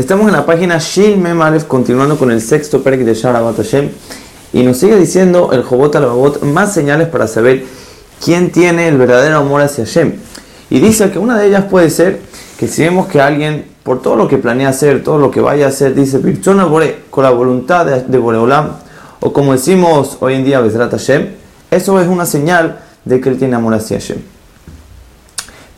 Estamos en la página Shin Memalef, continuando con el sexto perek de Sharabat Hashem, y nos sigue diciendo el Jobot al más señales para saber quién tiene el verdadero amor hacia Hashem. Y dice que una de ellas puede ser que si vemos que alguien, por todo lo que planea hacer, todo lo que vaya a hacer, dice con la voluntad de, de Boreolam, o como decimos hoy en día, Bezrat Hashem, eso es una señal de que él tiene amor hacia Hashem.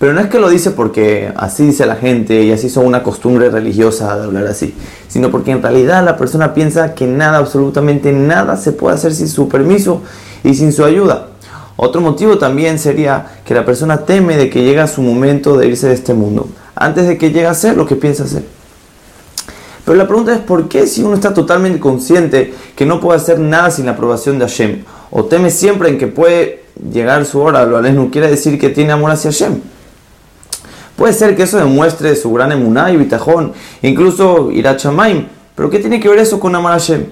Pero no es que lo dice porque así dice la gente y así son una costumbre religiosa de hablar así, sino porque en realidad la persona piensa que nada, absolutamente nada se puede hacer sin su permiso y sin su ayuda. Otro motivo también sería que la persona teme de que llegue su momento de irse de este mundo, antes de que llegue a ser lo que piensa hacer. Pero la pregunta es por qué si uno está totalmente consciente que no puede hacer nada sin la aprobación de Hashem, o teme siempre en que puede llegar su hora, lo no quiere decir que tiene amor hacia Hashem. Puede ser que eso demuestre su gran emuná y bitajón, incluso irachamaim. Pero ¿qué tiene que ver eso con Amar Hashem?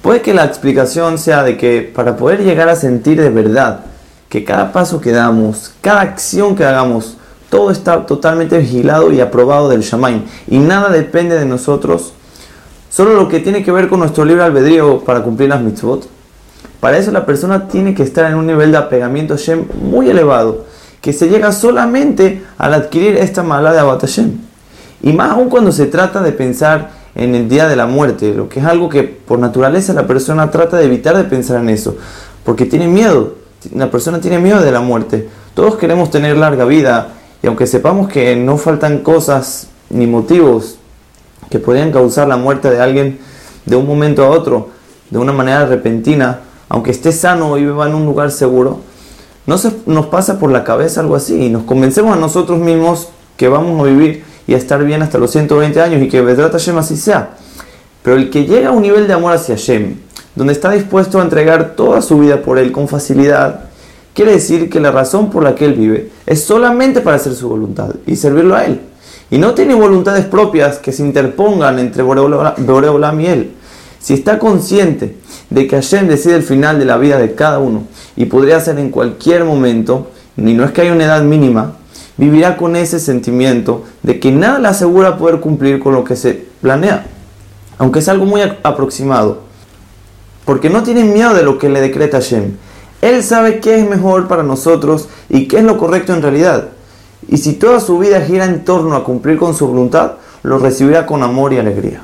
Puede que la explicación sea de que para poder llegar a sentir de verdad que cada paso que damos, cada acción que hagamos, todo está totalmente vigilado y aprobado del Shamaim y nada depende de nosotros, solo lo que tiene que ver con nuestro libre albedrío para cumplir las mitzvot. Para eso la persona tiene que estar en un nivel de apegamiento a Hashem muy elevado que se llega solamente al adquirir esta mala de Abat Y más aún cuando se trata de pensar en el día de la muerte, lo que es algo que por naturaleza la persona trata de evitar de pensar en eso, porque tiene miedo, la persona tiene miedo de la muerte. Todos queremos tener larga vida y aunque sepamos que no faltan cosas ni motivos que podrían causar la muerte de alguien de un momento a otro, de una manera repentina, aunque esté sano y viva en un lugar seguro, no se nos pasa por la cabeza algo así y nos convencemos a nosotros mismos que vamos a vivir y a estar bien hasta los 120 años y que Vedrat Hashem así sea. Pero el que llega a un nivel de amor hacia Hashem, donde está dispuesto a entregar toda su vida por él con facilidad, quiere decir que la razón por la que él vive es solamente para hacer su voluntad y servirlo a él. Y no tiene voluntades propias que se interpongan entre Boreolam y él. Si está consciente de que Hashem decide el final de la vida de cada uno y podría ser en cualquier momento, ni no es que haya una edad mínima, vivirá con ese sentimiento de que nada le asegura poder cumplir con lo que se planea, aunque es algo muy aproximado, porque no tiene miedo de lo que le decreta Hashem. Él sabe qué es mejor para nosotros y qué es lo correcto en realidad. Y si toda su vida gira en torno a cumplir con su voluntad, lo recibirá con amor y alegría.